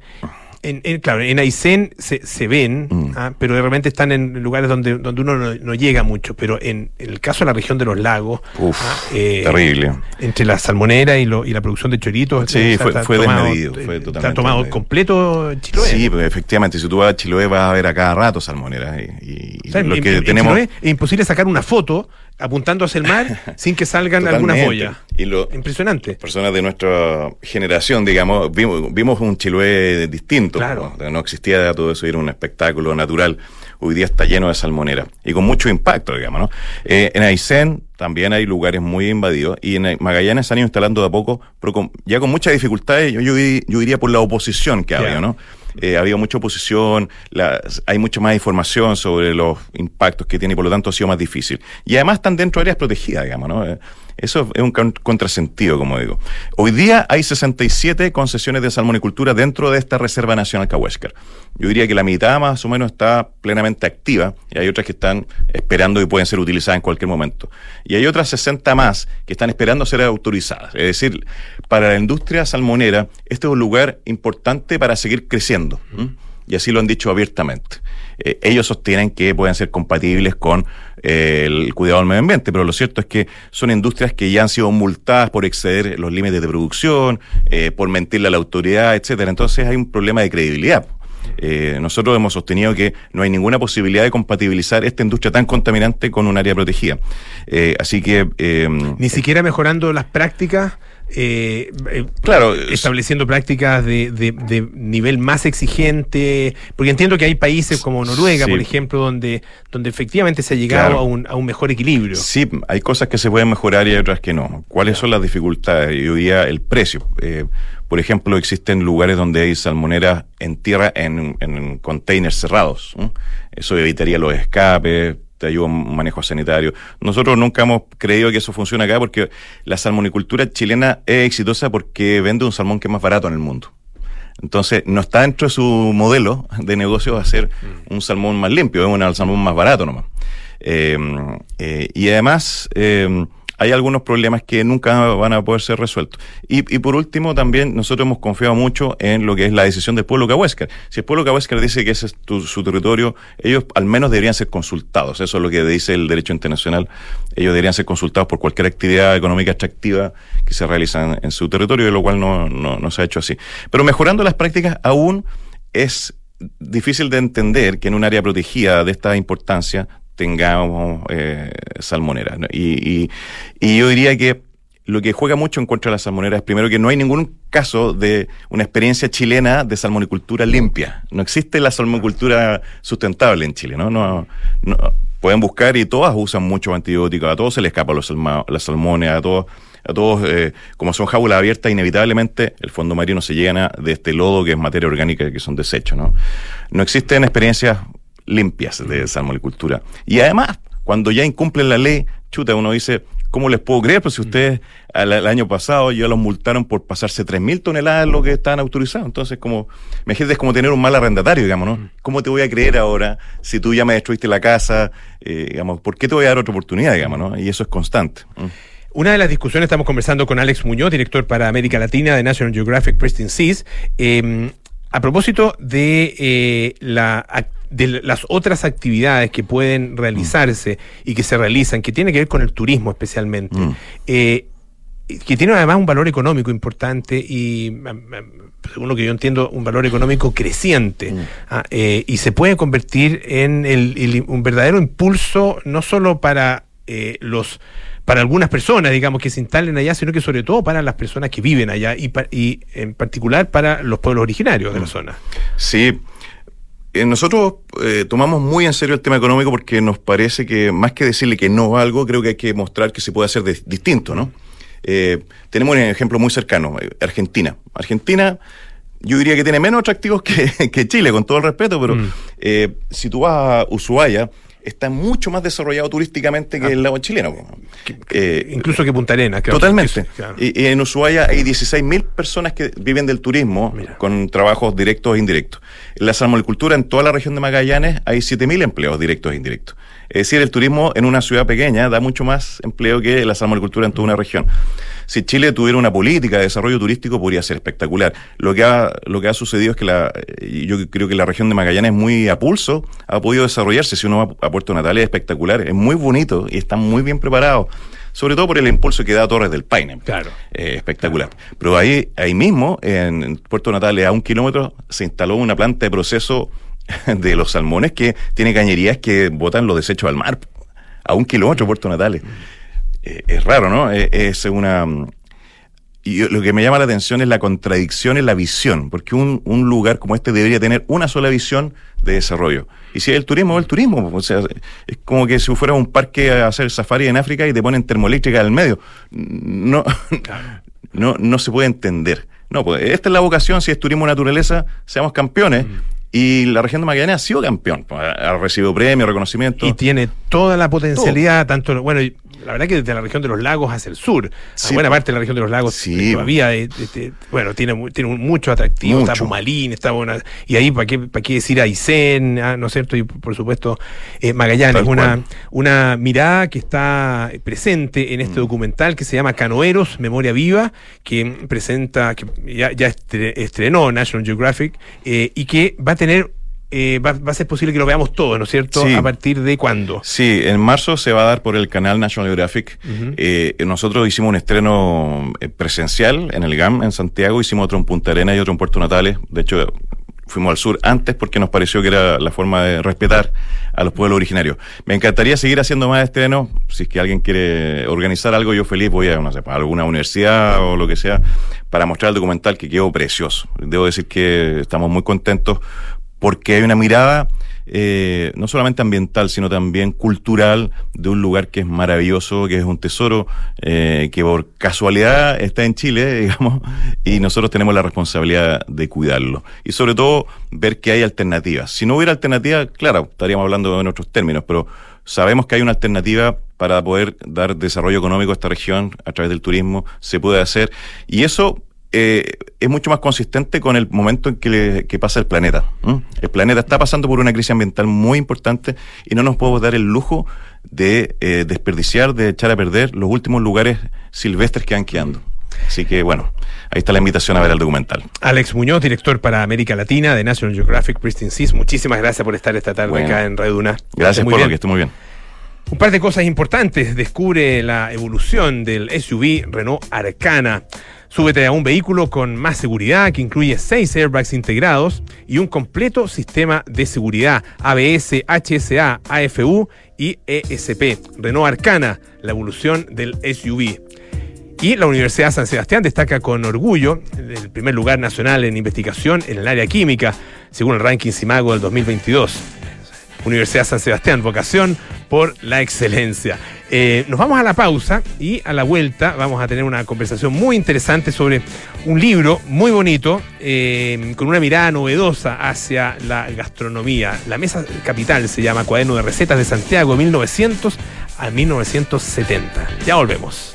en, claro, en Aysén se, se ven, mm. ah, pero de repente están en lugares donde, donde uno no, llega mucho. Pero en, el caso de la región de los lagos, ah, eh, terrible. Entre la salmonera y, lo, y la producción de choritos, sí, fue, fue desmedido. Fue totalmente está tomado completo Chiloé. Sí, pues efectivamente, si tú vas a Chiloé vas a ver a cada rato salmonera. Y, lo que tenemos... es imposible sacar una foto apuntando hacia el mar sin que salgan algunas boyas. Impresionante. Personas de nuestra generación, digamos, vimos, vimos un Chiloé distinto. Claro. ¿no? existía todo eso, era un espectáculo natural. Hoy día está lleno de salmonera y con mucho impacto, digamos, ¿no? Eh, en Aysén también hay lugares muy invadidos y en Magallanes se han ido instalando de a poco, pero ya con muchas dificultades, yo, yo, iría por la oposición que ha habido, ¿no? Eh, ha habido mucha oposición, hay mucha más información sobre los impactos que tiene y por lo tanto ha sido más difícil. Y además están dentro de áreas protegidas, digamos, ¿no? Eso es un contrasentido, como digo. Hoy día hay 67 concesiones de salmonicultura dentro de esta Reserva Nacional Cahuéscar. Yo diría que la mitad más o menos está plenamente activa y hay otras que están esperando y pueden ser utilizadas en cualquier momento. Y hay otras 60 más que están esperando ser autorizadas. Es decir, para la industria salmonera, este es un lugar importante para seguir creciendo. Y así lo han dicho abiertamente. Eh, ellos sostienen que pueden ser compatibles con el cuidado del medio ambiente, pero lo cierto es que son industrias que ya han sido multadas por exceder los límites de producción, eh, por mentirle a la autoridad, etcétera. Entonces hay un problema de credibilidad. nosotros hemos sostenido que no hay ninguna posibilidad de compatibilizar esta industria tan contaminante con un área protegida. así que... Ni siquiera mejorando las prácticas eh, eh, claro, estableciendo prácticas de, de, nivel más exigente, porque entiendo que hay países como Noruega, por ejemplo, donde, donde efectivamente se ha llegado a, un, a un mejor equilibrio. Sí, hay cosas que se pueden mejorar y hay otras que no. ¿Cuáles son las dificultades? Yo diría el precio. Eh, por ejemplo, existen lugares donde hay salmoneras en tierra en, en containers cerrados. Eso evitaría los escapes, te ayuda un manejo sanitario. Nosotros nunca hemos creído que eso funcione acá porque la salmonicultura chilena es exitosa porque vende un salmón que es más barato en el mundo. Entonces, no está dentro de su modelo de negocio hacer un salmón más limpio, es un salmón más barato nomás. Eh, eh, y además, eh, hay algunos problemas que nunca van a poder ser resueltos. Y, por último, también nosotros hemos confiado mucho en lo que es la decisión del pueblo cahuéscar. Si el pueblo cahuéscar dice que ese es su territorio, ellos al menos deberían ser consultados. Eso es lo que dice el derecho internacional. Ellos deberían ser consultados por cualquier actividad económica extractiva que se realiza en, su territorio, de lo cual no, no, no se ha hecho así. Pero mejorando las prácticas aún es difícil de entender que en un área protegida de esta importancia tengamos eh, salmonera. Y, y, yo diría que lo que juega mucho en contra de la salmonera es primero que no hay ningún caso de una experiencia chilena de salmonicultura limpia. No existe la salmonicultura sustentable en Chile, ¿no? no, pueden buscar y todas usan muchos antibióticos, a todos se les escapa los las salmones, a todos a todos, eh, como son jaulas abiertas, inevitablemente el fondo marino se llena de este lodo que es materia orgánica que son desechos, ¿no? No existen experiencias limpias de salmonicultura. Y además, cuando ya incumplen la ley, chuta, uno dice, ¿cómo les puedo creer? Pues si ustedes el año pasado ya los multaron por pasarse 3.000 toneladas lo que estaban autorizados. Entonces, como, me es como tener un mal arrendatario, digamos, ¿no? ¿Cómo te voy a creer ahora si tú ya me destruiste la casa? Eh, digamos, ¿por qué te voy a dar otra oportunidad, digamos, ¿no? Y eso es constante. Una de las discusiones, estamos conversando con Alex Muñoz, director para América Latina de National Geographic Pristine Seas, eh, a propósito de eh, la de las otras actividades que pueden realizarse y que se realizan, que tiene que ver con el turismo especialmente, mm. eh, que tiene además un valor económico importante y, según lo que yo entiendo, un valor económico creciente mm. ah, eh, y se puede convertir en el, un verdadero impulso no solo para eh, los para algunas personas, digamos, que se instalen allá, sino que sobre todo para las personas que viven allá y, y en particular para los pueblos originarios de la mm. zona. Sí, eh, nosotros eh, tomamos muy en serio el tema económico porque nos parece que más que decirle que no algo, creo que hay que mostrar que se puede hacer distinto, ¿no? Eh, tenemos un ejemplo muy cercano, Argentina. Argentina, yo diría que tiene menos atractivos que, que Chile, con todo el respeto, pero mm. si tú vas a Ushuaia, está mucho más desarrollado turísticamente que ah. el lago chileno. Eh, incluso que Punta Arenas. Totalmente. Y, en Ushuaia hay 16.000 personas que viven del turismo con trabajos directos e indirectos. En la salmonicultura en toda la región de Magallanes hay 7.000 empleos directos e indirectos. Es decir, el turismo en una ciudad pequeña da mucho más empleo que la salmonicultura en toda una región si Chile tuviera una política de desarrollo turístico podría ser espectacular. Lo que ha, lo que ha sucedido es que la, yo creo que la región de Magallanes es muy a pulso, ha podido desarrollarse. Si uno va a Puerto Natal es espectacular, es muy bonito y están muy bien preparados sobre todo por el impulso que da Torres del Paine. Claro. Eh, espectacular. Pero ahí, ahí mismo, en Puerto Natales, a un kilómetro, se instaló una planta de proceso de los salmones que tiene cañerías que botan los desechos al mar. A un kilómetro Puerto Natales. Eh, es raro, ¿no? Eh, es una... Y lo que me llama la atención es la contradicción en la visión, porque un, un lugar como este debería tener una sola visión de desarrollo. Y si es el turismo, es el turismo. O sea, es como que si fuera un parque a hacer safari en África y te ponen termoeléctrica al medio. No, no, no se puede entender. No, pues esta es la vocación, si es turismo naturaleza, seamos campeones. Mm. Y la región de Magallanes ha sido campeón, pues, ha recibido premios, reconocimiento. Y tiene toda la potencialidad, tanto, bueno, la verdad que desde la región de los lagos hacia el sur, buena parte de la región de los lagos sí, todavía, este, bueno, tiene, tiene mucho atractivo, está Pumalín, está buena, y ahí para qué, para qué decir Aysén, ah, ¿no es cierto? Y por supuesto eh, Magallanes, una, una mirada que está presente en este mm. documental que se llama Canoeros, Memoria Viva, que presenta, que ya, ya estrenó National Geographic, eh, y que va a tener eh, va, a ser posible que lo veamos todo, ¿no es cierto? ¿A partir de cuándo? Sí, en marzo se va a dar por el canal National Geographic. Eh, nosotros hicimos un estreno eh, presencial en el GAM, en Santiago, hicimos otro en Punta Arenas y otro en Puerto Natales. De hecho, fuimos al sur antes porque nos pareció que era la forma de respetar a los pueblos originarios. Me encantaría seguir haciendo más estrenos. Si es que alguien quiere organizar algo, yo feliz voy a, no sé, a alguna universidad o lo que sea para mostrar el documental que quedó precioso. Debo decir que estamos muy contentos porque hay una mirada eh, no solamente ambiental, sino también cultural de un lugar que es maravilloso, que es un tesoro, eh, que por casualidad está en Chile, digamos, y nosotros tenemos la responsabilidad de cuidarlo. Y sobre todo, ver que hay alternativas. Si no hubiera alternativas, claro, estaríamos hablando en otros términos, pero sabemos que hay una alternativa para poder dar desarrollo económico a esta región a través del turismo, se puede hacer. Y eso eh, es mucho más consistente con el momento en que, le- que pasa el planeta. El planeta está pasando por una crisis ambiental muy importante y no nos podemos dar el lujo de eh, desperdiciar, de echar a perder los últimos lugares silvestres que van quedando. Así que bueno, ahí está la invitación a ver el documental. Alex Muñoz, director para América Latina de National Geographic Pristine Seas. Muchísimas gracias por estar esta tarde Bueno. acá en Radio Duna. Gracias por bien. lo que esté muy bien. Un par de cosas importantes. Descubre la evolución del SUV Renault Arcana. Súbete a un vehículo con más seguridad que incluye seis airbags integrados y un completo sistema de seguridad ABS, HSA, AFU y ESP. Renault Arcana, la evolución del SUV. Y la Universidad San Sebastián destaca con orgullo el primer lugar nacional en investigación en el área química, según el ranking CIMAGO del 2022. Universidad San Sebastián, vocación por la excelencia. Eh, nos vamos a la pausa y a la vuelta vamos a tener una conversación muy interesante sobre un libro muy bonito, eh, con una mirada novedosa hacia la gastronomía. La Mesa Capital se llama Cuaderno de Recetas de Santiago, 1900 a 1970. Ya volvemos.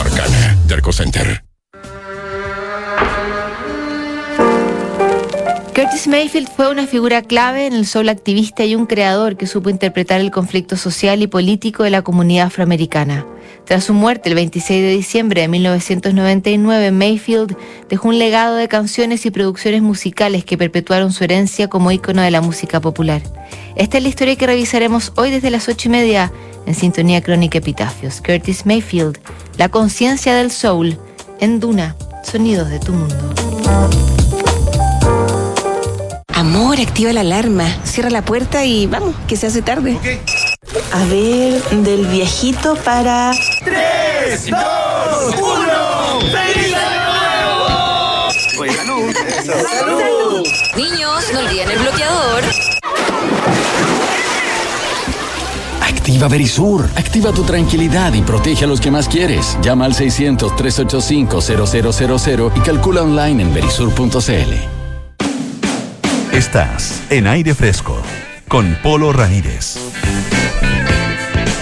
Arcana. Derco Center. Curtis Mayfield fue una figura clave en el soul activista y un creador que supo interpretar el conflicto social y político de la comunidad afroamericana. Tras su muerte el 26 de diciembre de 1999, Mayfield dejó un legado de canciones y producciones musicales que perpetuaron su herencia como ícono de la música popular. Esta es la historia que revisaremos hoy desde las ocho y media en Sintonía Crónica Epitafios. Curtis Mayfield, la conciencia del soul, en Duna, sonidos de tu mundo. Amor, activa la alarma, cierra la puerta y vamos, que se hace tarde. A ver, del viejito para... Niños, no olviden el bloqueador. Activa Verisur, activa tu tranquilidad y protege a los que más quieres. Llama al 600-385-0000 y calcula online en verisur.cl. Estás en aire fresco con Polo Ramírez.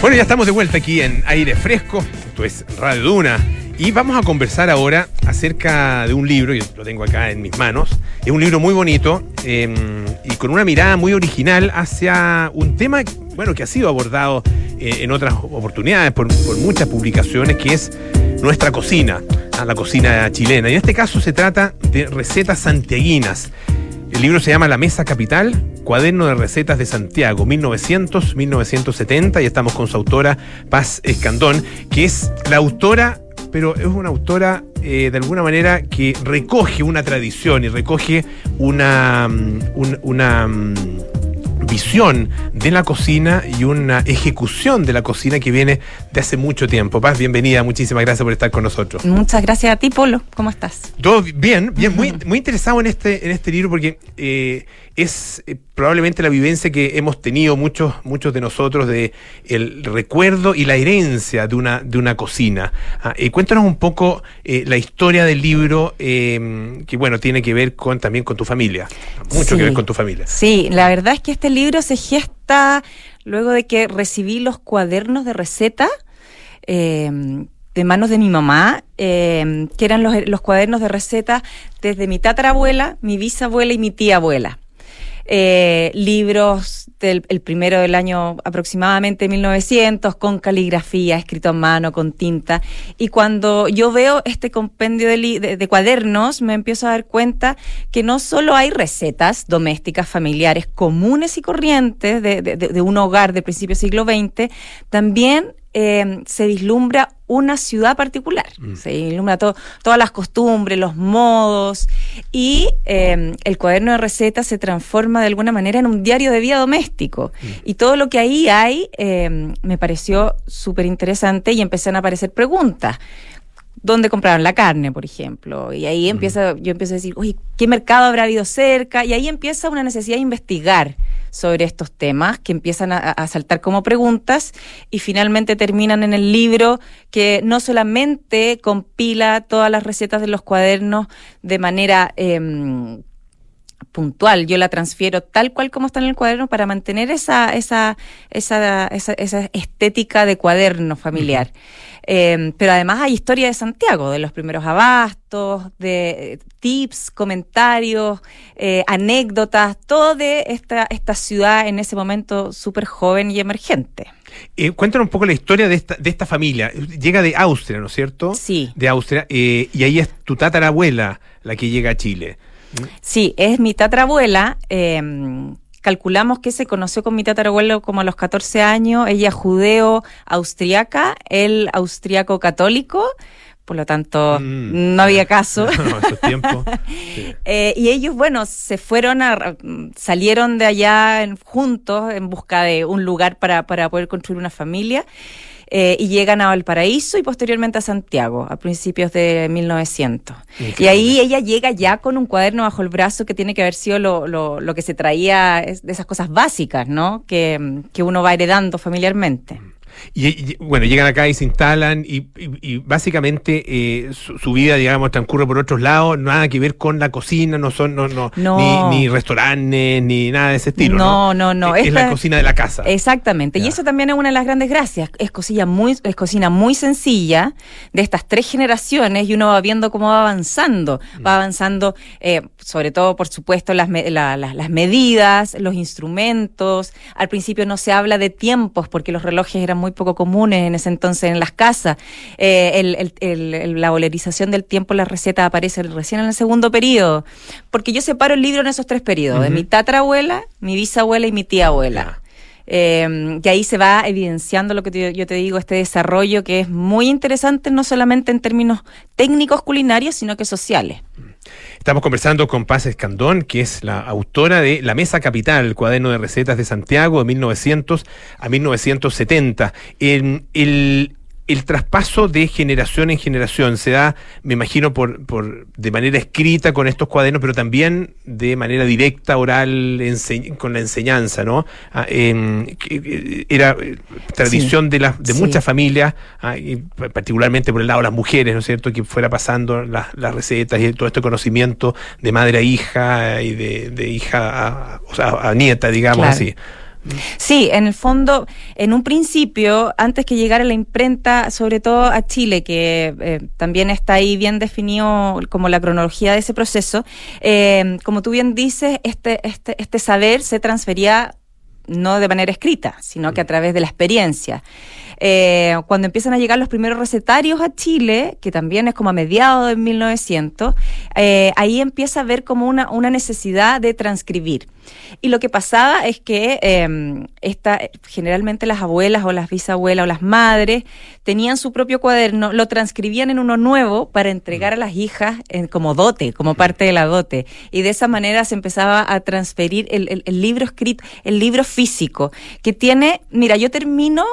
Bueno, ya estamos de vuelta aquí en Aire Fresco, esto es Radio Duna, y vamos a conversar ahora acerca de un libro, yo lo tengo acá en mis manos, es un libro muy bonito eh, y con una mirada muy original hacia un tema, bueno, que ha sido abordado eh, en otras oportunidades por, muchas publicaciones, que es nuestra cocina, ah, la cocina chilena, y en este caso se trata de recetas santiaguinas. El libro se llama La Mesa Capital, Cuaderno de Recetas de Santiago, 1900-1970, y estamos con su autora, Paz Escandón, que es la autora, pero es una autora eh, de alguna manera que recoge una tradición y recoge una, mm, un- una mm, visión de la cocina y una ejecución de la cocina que viene de hace mucho tiempo. Paz, bienvenida, muchísimas gracias por estar con nosotros. Muchas gracias a ti, Polo. ¿Cómo estás? Todo bien, bien, muy, muy interesado en este, en este libro porque eh, es eh, probablemente la vivencia que hemos tenido muchos, muchos de nosotros de el recuerdo y la herencia de una, de una cocina. Ah, eh, cuéntanos un poco eh, la historia del libro eh, que bueno tiene que ver con también con tu familia, mucho Sí. que ver con tu familia. Sí, la verdad es que este libro se gesta luego de que recibí los cuadernos de receta. eh, de manos de mi mamá, eh, que eran los, los cuadernos de recetas desde mi tatarabuela, mi bisabuela y mi tía abuela. Eh, libros del el primero del año aproximadamente 1900 con caligrafía, escrito a mano, con tinta. Y cuando yo veo este compendio de, li- de- de cuadernos, me empiezo a dar cuenta que no solo hay recetas domésticas, familiares, comunes y corrientes de, de- un hogar de principios siglo XX, también eh, se vislumbra una ciudad particular. Se vislumbra to- todas las costumbres, los modos y eh, el cuaderno de recetas se transforma de alguna manera en un diario de vida doméstico. Y todo lo que ahí hay eh, me pareció súper interesante y empezaron a aparecer preguntas. ¿Dónde compraron la carne, por ejemplo? Y ahí empieza, yo empiezo a decir, oye, ¿qué mercado habrá habido cerca? Y ahí empieza una necesidad de investigar sobre estos temas que empiezan a, a saltar como preguntas y finalmente terminan en el libro que no solamente compila todas las recetas de los cuadernos de manera em, puntual, yo la transfiero tal cual como está en el cuaderno para mantener esa, esa, esa, esa, esa estética de cuaderno familiar. Eh, pero además hay historia de Santiago, de los primeros abastos, de eh, tips, comentarios, eh, anécdotas, todo de esta, esta ciudad en ese momento súper joven y emergente. Eh, cuéntanos un poco la historia de esta, de esta familia. Llega de Austria, ¿no es cierto? Sí. De Austria. eh, y ahí es tu tatarabuela la que llega a Chile. Sí, es mi tatarabuela. eh, calculamos que se conoció con mi tatarabuelo como a los 14 años. Ella judeo-austriaca, él austriaco católico. Por lo tanto, Mm. no había caso. No, esos tiempos. Eh, y ellos, bueno, se fueron a, salieron de allá en- juntos en busca de un lugar para, para poder construir una familia. Eh, y llegan a Valparaíso y posteriormente a Santiago a principios de 1900. Y ahí ella llega ya con un cuaderno bajo el brazo que tiene que haber sido lo, lo, lo que se traía de esas cosas básicas, ¿no? Que, que uno va heredando familiarmente. Y, y, bueno, llegan acá y se instalan y, y- y básicamente eh, su, su vida, digamos, transcurre por otros lados, nada que ver con la cocina, no son no, no, No. Ni, ni restaurantes, ni nada de ese estilo. No, No, no, no. Es, la cocina de la casa. Exactamente. Y eso también es una de las grandes gracias. Es cocina muy, es cocina muy sencilla de estas tres generaciones y uno va viendo cómo va avanzando. Va avanzando, eh, sobre todo, por supuesto, las, me- la- la- las medidas, los instrumentos. Al principio no se habla de tiempos porque los relojes eran muy poco comunes en ese entonces en las casas. Eh, el- el- el- la bolerización del tiempo en las recetas aparece recién en el segundo periodo. Porque yo separo el libro en esos tres periodos, de mi tatarabuela, mi bisabuela y mi tía abuela. Eh, y ahí se va evidenciando lo que te- yo te digo, este desarrollo que es muy interesante, no solamente en términos técnicos culinarios, sino que sociales. Estamos conversando con Paz Escandón, que es la autora de La Mesa Capital, cuaderno de recetas de Santiago de 1900 a 1970. En el, el traspaso de generación en generación se da, me imagino, por, por de manera escrita con estos cuadernos, pero también de manera directa, oral, con la enseñanza, ¿no? Ah, era eh, tradición de, las de Sí. muchas familias, ah, y pa- particularmente por el lado de las mujeres, ¿no es cierto?, que fuera pasando las, las recetas y todo este conocimiento de madre a hija y de, de hija a, o sea, a nieta, digamos Claro. así. Sí, en el fondo, en un principio, antes que llegara la imprenta, sobre todo a Chile, que eh, también está ahí bien definido como la cronología de ese proceso, eh, como tú bien dices, este, este, este saber se transfería no de manera escrita, sino que a través de la experiencia. Eh, cuando empiezan a llegar los primeros recetarios a Chile, que también es como a mediados de 1900, eh, ahí empieza a ver como una, una necesidad de transcribir. Y lo que pasaba es que eh, esta, generalmente las abuelas o las bisabuelas o las madres tenían su propio cuaderno, lo transcribían en uno nuevo para entregar a las hijas en- como dote, como parte de la dote. Y de esa manera se empezaba a transferir el, el- el libro escrito, el libro físico, que tiene, mira, yo termino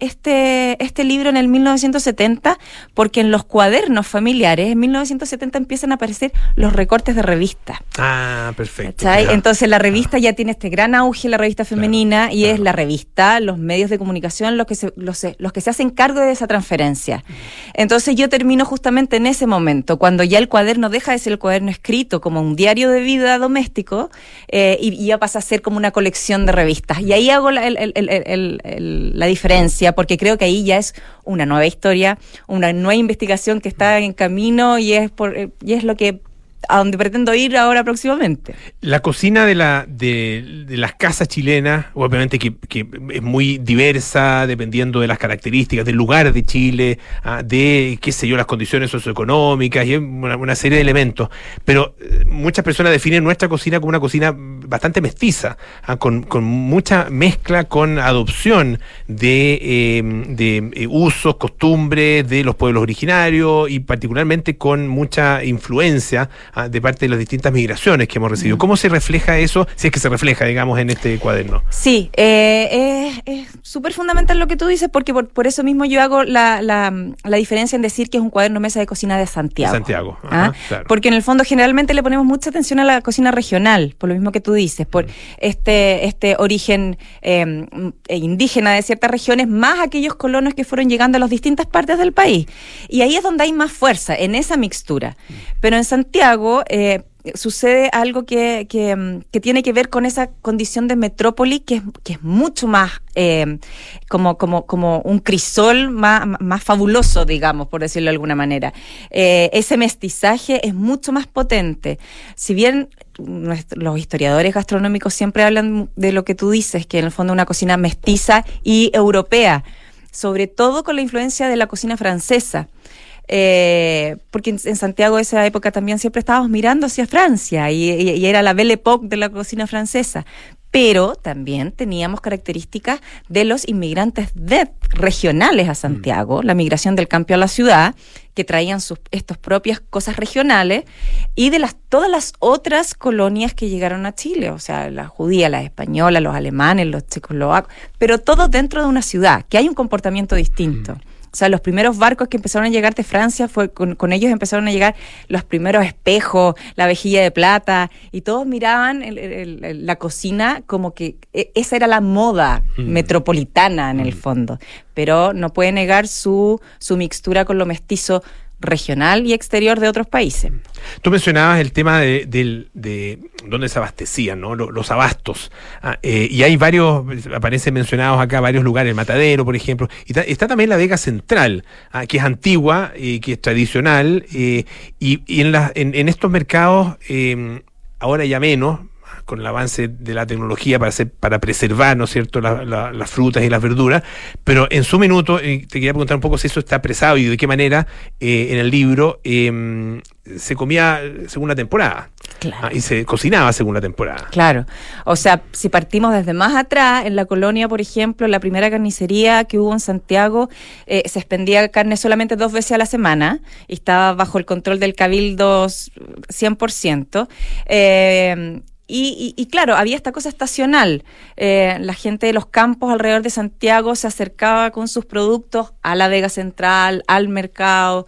este, este libro en el 1970 porque en los cuadernos familiares en 1970 empiezan a aparecer los recortes de revistas. Ah, perfecto. Entonces la revista ya tiene este gran auge, la revista femenina, y es la revista, los medios de comunicación los que, se, los, los que se hacen cargo de esa transferencia. Entonces yo termino justamente en ese momento, cuando ya el cuaderno deja de ser el cuaderno escrito como un diario de vida doméstico eh, y, y ya pasa a ser como una colección de revistas. Y ahí hago la, el- el- el- el- el- la diferencia porque creo que ahí ya es una nueva historia, una nueva investigación que está en camino y es, por, y es lo que a donde pretendo ir ahora próximamente. La cocina de, la, de, de las casas chilenas, obviamente que, que es muy diversa, dependiendo de las características del lugar de Chile, ah, de, qué sé yo, las condiciones socioeconómicas y una, una serie de elementos. Pero eh, muchas personas definen nuestra cocina como una cocina bastante mestiza, ah, con, con mucha mezcla, con adopción de, eh, de eh, usos, costumbres de los pueblos originarios y particularmente con mucha influencia ah, de parte de las distintas migraciones que hemos recibido. ¿Cómo se refleja eso, si es que se refleja, digamos, en este cuaderno? Sí, eh, es- súper fundamental lo que tú dices, porque por, por eso mismo yo hago la, la, la diferencia en decir que es un cuaderno mesa de cocina de Santiago. Santiago. ¿Ah? Claro. Porque en el fondo generalmente le ponemos mucha atención a la cocina regional, por lo mismo que tú dices, por este, este origen eh, eh, indígena de ciertas regiones, más aquellos colonos que fueron llegando a las distintas partes del país. Y ahí es donde hay más fuerza, en esa mixtura. Pero en Santiago... eh, sucede algo que, mm, que tiene que ver con esa condición de metrópoli que es, que es mucho más eh, como, como, como un crisol más, más fabuloso, digamos, por decirlo de alguna manera. Eh, ese mestizaje es mucho más potente. Si bien los historiadores gastronómicos siempre hablan de lo que tú dices, que en el fondo una cocina mestiza y europea, sobre todo con la influencia de la cocina francesa. Eh, porque en, en Santiago de esa época también siempre estábamos mirando hacia Francia y, y- y era la Belle Époque de la cocina francesa. Pero también teníamos características de los inmigrantes de, regionales a Santiago, la migración del campo a la ciudad, que traían sus estas propias cosas regionales, y de las todas las otras colonias que llegaron a Chile, o sea, las judías, las españolas, los alemanes, los checoslovacos, pero todo dentro de una ciudad, que hay un comportamiento distinto. O sea, los primeros barcos que empezaron a llegar de Francia, fue con, con ellos empezaron a llegar los primeros espejos, la vejilla de plata, y todos miraban el- el- el- la cocina como que e- esa era la moda metropolitana en el fondo. Pero no puede negar su, su mixtura con lo mestizo regional y exterior de otros países. Tú mencionabas el tema de, del- de dónde se abastecían, ¿no? Lo- Los, abastos. Ah, eh, y hay varios, aparecen mencionados acá varios lugares, el Matadero, por ejemplo. Y está también la Vega Central, ah, que es antigua, eh, que es tradicional. eh, y en, la- en, en estos mercados, eh, ahora ya menos, con el avance de la tecnología para hacer, para preservar, ¿no es cierto?, la- la- las frutas y las verduras. Pero en su minuto, eh, te quería preguntar un poco si eso está apresado y de qué manera eh, en el libro eh, se comía según la temporada. Ah, y se cocinaba según la temporada. Claro. O sea, si partimos desde más atrás, en la colonia, por ejemplo, la primera carnicería que hubo en Santiago, eh, se expendía carne solamente dos veces a la semana y estaba bajo el control del cabildo 100%. Eh, y, y- y claro, había esta cosa estacional. Eh, la gente de los campos alrededor de Santiago se acercaba con sus productos a la Vega Central, al mercado.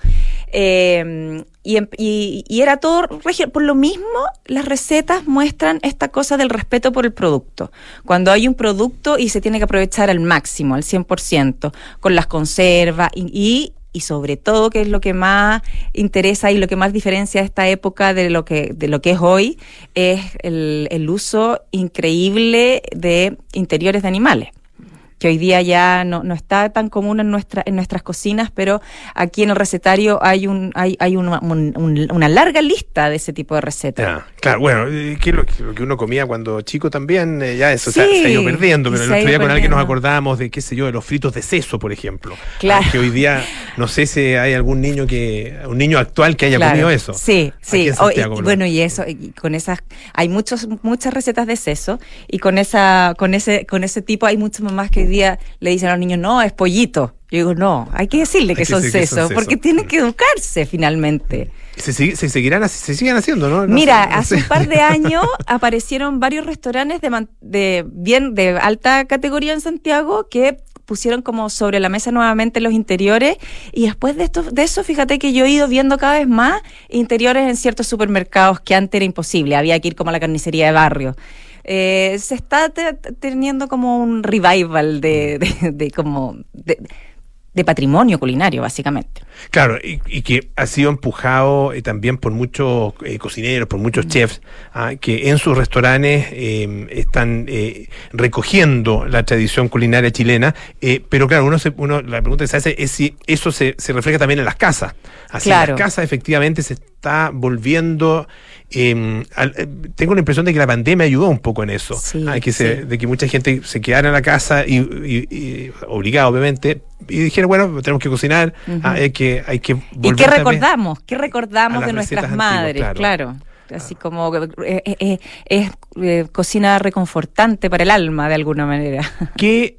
eh, y, em- y- era todo Por lo mismo, las recetas muestran esta cosa del respeto por el producto. Cuando hay un producto y se tiene que aprovechar al máximo, al 100%, con las conservas y, y, sobre todo, que es lo que más interesa y lo que más diferencia esta época de lo que, de lo que es hoy, es el, el uso increíble de interiores de animales que hoy día ya no, no está tan común en nuestra en nuestras cocinas, pero aquí en el recetario hay un hay, hay una, un- un- una larga lista de ese tipo de recetas. Claro, bueno, eh, que lo, que lo que uno comía cuando chico también, eh, ya eso se ha- Sí, se, ha ido perdiendo, pero el otro día con alguien nos acordábamos de, qué sé yo, de los fritos de seso, por ejemplo. Claro. Ah, que hoy día, no sé si hay algún niño que, un niño actual que haya Claro. comido eso. Sí, sí. O- y- bueno, y eso, y con esas, hay muchos, muchas recetas de seso, y con esa, con ese, con ese tipo hay muchas mamás que hoy día le dicen a los niños, no, es pollito. Yo digo, no, hay que decirle que, Hay que son, decir que son sesos, seso. porque tienen que educarse finalmente. Se, se seguirán, se siguen haciendo, ¿no? No Mira, sé, no hace sé. un par de años aparecieron varios restaurantes de, de bien de alta categoría en Santiago que pusieron como sobre la mesa nuevamente los interiores y después de esto de eso fíjate que yo he ido viendo cada vez más interiores en ciertos supermercados que antes era imposible había que ir como a la carnicería de barrio Eh, se está te- teniendo como un revival de, de, de como de, de patrimonio culinario, básicamente. Claro, y, y que ha sido empujado eh, también por muchos eh, cocineros, por muchos chefs, ah, que en sus restaurantes eh, están eh, recogiendo la tradición culinaria chilena, eh, pero claro, uno, se, uno la pregunta que se hace es si eso se, se refleja también en las casas. Así Claro. en las casas efectivamente se está volviendo... eh, al- eh, tengo la impresión de que la pandemia ayudó un poco en eso, Sí, ah, que se- sí. de que mucha gente se quedara en la casa y, y- y- obligada obviamente y dijeron bueno tenemos que cocinar ah, hay que hay que ¿Y volver qué tal vez- recordamos? ¿Qué recordamos de nuestras antiguas, madres? claro. claro. Así como eh, eh, eh, es eh, cocina reconfortante para el alma, de alguna manera. ¿Qué,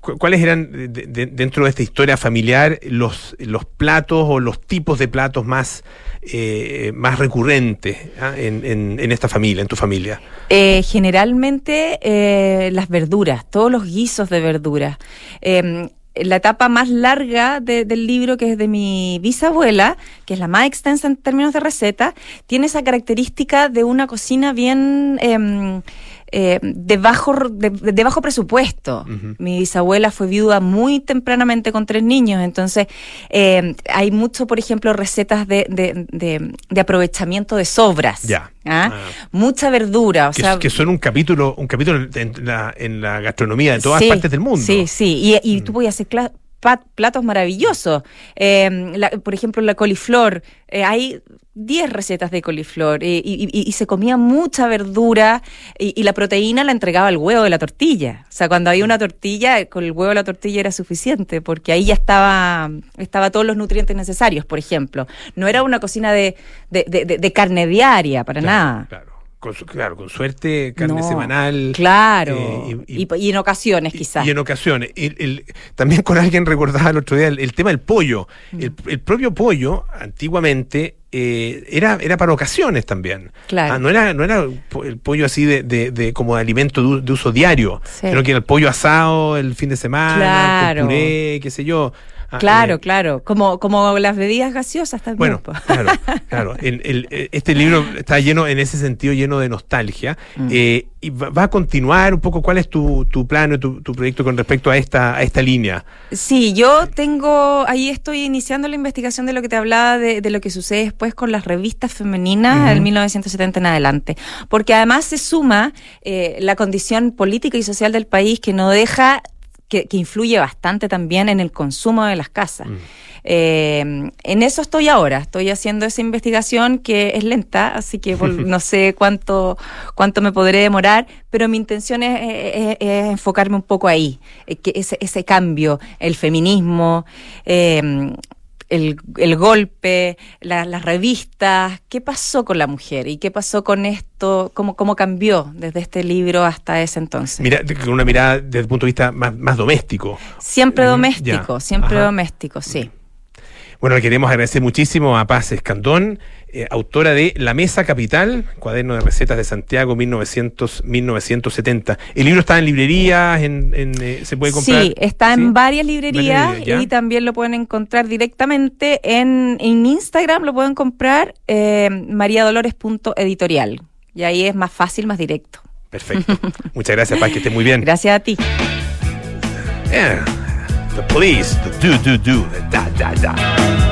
cu- ¿Cuáles eran de- de- dentro de esta historia familiar los, los platos o los tipos de platos más, más recurrentes ah, en, en- en esta familia, en tu familia? Generalmente las verduras, todos los guisos de verduras. Eh, la etapa más larga de- del libro, que es de mi bisabuela, que es la más extensa en términos de receta, tiene esa característica de una cocina bien em, eh, de, bajo, de, de bajo presupuesto. Mi bisabuela fue viuda muy tempranamente con tres niños, entonces eh, hay mucho, por ejemplo, recetas de, de- de- de aprovechamiento de sobras. Ya. ¿ah? Mucha verdura, o que, sea, que son un capítulo un capítulo en la, en la gastronomía de todas Sí, partes del mundo. Sí, sí, y, y tú podías hacer platos maravillosos. Eh, la- por ejemplo, la coliflor, eh, hay 10 recetas de coliflor eh, y, y- y se comía mucha verdura y, y la proteína la entregaba el huevo de la tortilla. O sea, cuando había una tortilla, con el huevo de la tortilla era suficiente porque ahí ya estaba, estaba todos los nutrientes necesarios, por ejemplo. No era una cocina de, de, de- de- de carne diaria, para nada. Con su- claro, con suerte, carne No, semanal. Claro. eh, y- y, y en ocasiones, quizás. Y en ocasiones. El- el- también con alguien recordaba el otro día el, el tema del pollo. Mm. El, el propio pollo, antiguamente, eh, era, era para ocasiones también. Claro. Ah, no era, no era el pollo así de, de- de como de alimento de uso diario, Sí. sino que era el pollo asado el fin de semana, Claro. con puré, qué sé yo. Ah, Claro, eh, claro, como, como las bebidas gaseosas también. bueno, claro, claro. El- el- este libro está lleno, en ese sentido, lleno de nostalgia. Mm. Eh, y va, va a continuar un poco. ¿Cuál es tu, tu plano, tu, tu proyecto con respecto a esta, a esta línea? Sí, yo tengo, ahí estoy iniciando la investigación de lo que te hablaba de, de lo que sucede después con las revistas femeninas del 1970 en adelante, porque además se suma eh, la condición política y social del país que no deja, que, que influye bastante también en el consumo de las casas. Eh, en eso estoy ahora, estoy haciendo esa investigación que es lenta, así que no sé cuánto, cuánto me podré demorar, pero mi intención es, es- es enfocarme un poco ahí, eh, que ese, ese cambio, el feminismo, eh, el, el golpe, la- las revistas, qué pasó con la mujer y qué pasó con esto, cómo, cómo cambió desde este libro hasta ese entonces. Mira, con una mirada desde el punto de vista más, más doméstico. Siempre doméstico, ya. siempre Ajá. doméstico, sí. Bueno, le queremos agradecer muchísimo a Paz Escandón, eh, autora de La Mesa Capital, cuaderno de recetas de Santiago 1900-1970. El libro está en librerías, en, en, eh, se puede comprar. Sí, está en varias librerías Varias y también lo pueden encontrar directamente en, en Instagram, lo pueden comprar eh, mariadolores.editorial. Y ahí es más fácil, más directo. Perfecto. Muchas gracias, Paz, que esté muy bien. Gracias a ti. Yeah. The police, the do, do, do, the da, da, da.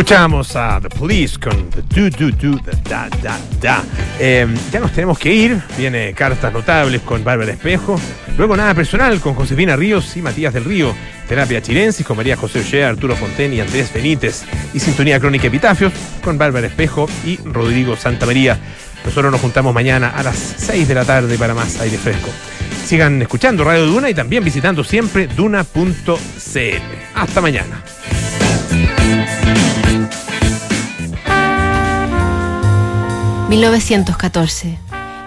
Escuchamos a The Police con The Do Do Do The Da Da Da. Eh, ya nos tenemos que ir. Viene cartas notables con Bárbara Espejo. Luego nada personal con Josefina Ríos y Matías del Río. Terapia Chilensis con María José Ollea, Arturo Fonten y Andrés Benítez. Y Sintonía Crónica Epitafios con Bárbara Espejo y Rodrigo Santa María. Nosotros nos juntamos mañana a las 6 de la tarde para más aire fresco. Sigan escuchando Radio Duna y también visitando siempre duna.cl. Hasta mañana. ...1914...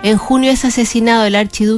En junio es asesinado el archiduque